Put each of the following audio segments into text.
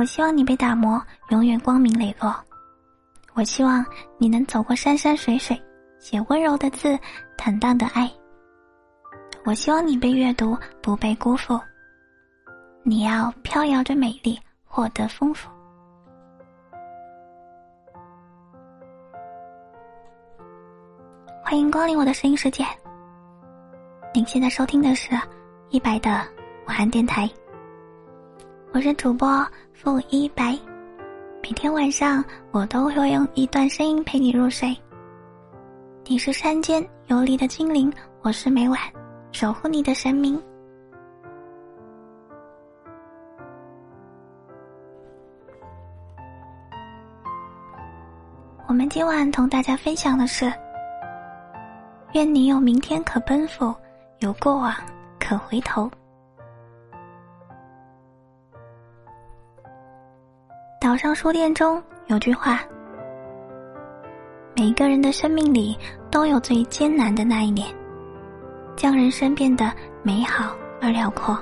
我希望你被打磨，永远光明磊落。我希望你能走过山山水水，写温柔的字，坦荡的爱。我希望你被阅读，不被辜负。你要飘摇着美丽，获得丰富。欢迎光临我的声音世界。您现在收听的是一百的晚安电台。我是主播付一白，每天晚上我都会用一段声音陪你入睡。你是山间游离的精灵，我是每晚守护你的神明。我们今晚同大家分享的是：愿你有明天可奔赴，有过往可回头。岛上书店中有句话：每个人的生命里都有最艰难的那一年，将人生变得美好而辽阔。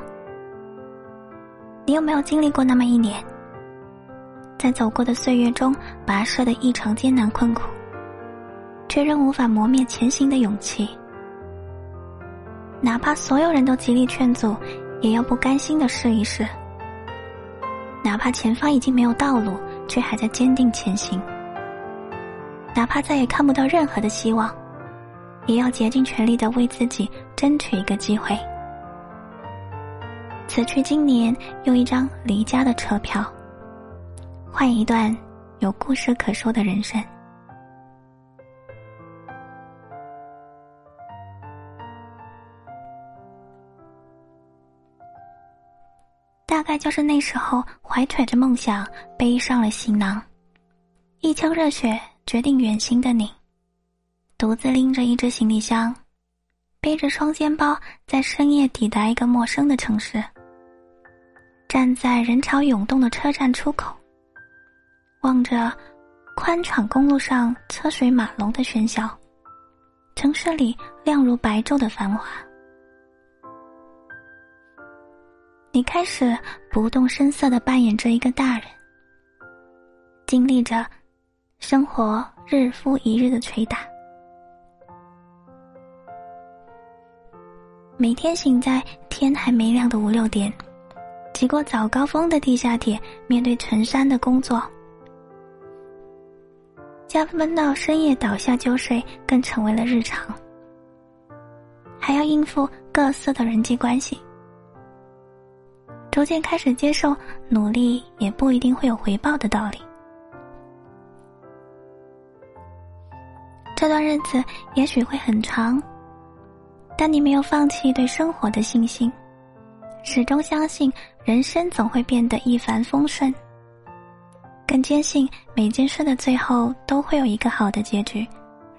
你有没有经历过那么一年？在走过的岁月中，跋涉的异常艰难困苦，却仍无法磨灭前行的勇气。哪怕所有人都极力劝阻，也要不甘心的试一试。哪怕前方已经没有道路，却还在坚定前行。哪怕再也看不到任何的希望，也要竭尽全力的为自己争取一个机会。此去经年，用一张离家的车票。换一段有故事可说的人生。大概就是那时候，怀揣着梦想，背上了行囊，一腔热血决定远行的你，独自拎着一只行李箱，背着双肩包，在深夜抵达一个陌生的城市，站在人潮涌动的车站出口。望着宽敞公路上车水马龙的喧嚣，城市里亮如白昼的繁华，你开始不动声色的扮演着一个大人，经历着生活日复一日的捶打，每天醒在天还没亮的五六点，挤过早高峰的地下铁，面对成山的工作。加班到深夜倒下就睡，更成为了日常。还要应付各色的人际关系，逐渐开始接受努力也不一定会有回报的道理。这段日子也许会很长，但你没有放弃对生活的信心，始终相信人生总会变得一帆风顺。更坚信每件事的最后都会有一个好的结局，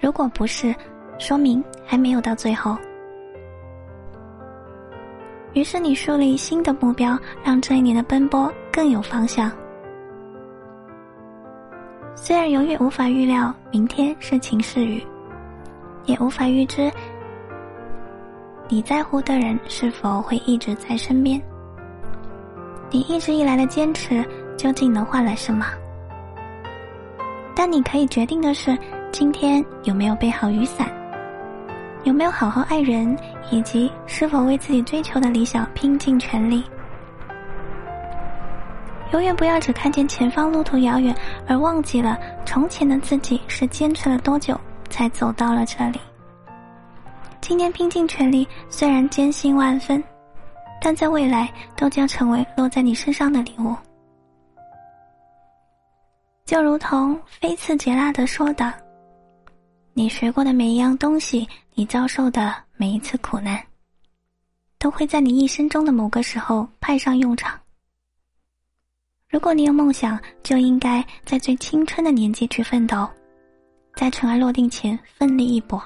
如果不是，说明还没有到最后。于是你树立新的目标，让这一年的奔波更有方向。虽然永远无法预料明天是晴是雨，也无法预知你在乎的人是否会一直在身边。你一直以来的坚持。究竟能换来什么？但你可以决定的是，今天有没有备好雨伞，有没有好好爱人，以及是否为自己追求的理想拼尽全力。永远不要只看见前方路途遥远，而忘记了从前的自己是坚持了多久才走到了这里。今天拼尽全力，虽然艰辛万分，但在未来都将成为落在你身上的礼物。就如同菲茨杰拉德说的：“你学过的每一样东西，你遭受的每一次苦难，都会在你一生中的某个时候派上用场。如果你有梦想，就应该在最青春的年纪去奋斗，在尘埃落定前奋力一搏。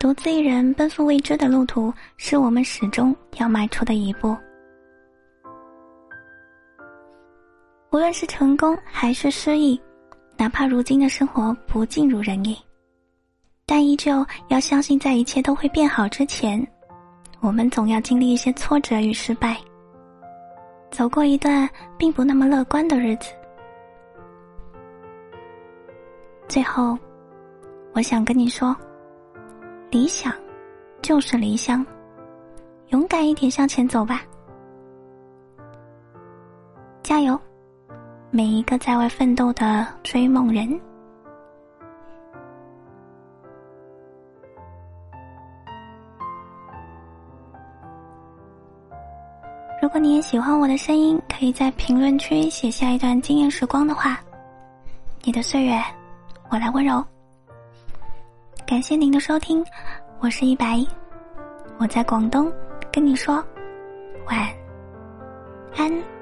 独自一人奔赴未知的路途，是我们始终要迈出的一步。”无论是成功还是失意，哪怕如今的生活不尽如人意，但依旧要相信，在一切都会变好之前，我们总要经历一些挫折与失败。走过一段并不那么乐观的日子。最后，我想跟你说，理想就是理想，勇敢一点向前走吧，加油！每一个在外奋斗的追梦人。如果你也喜欢我的声音，可以在评论区写下一段惊艳时光的话。你的岁月，我来温柔。感谢您的收听，我是一白，我在广东跟你说晚安。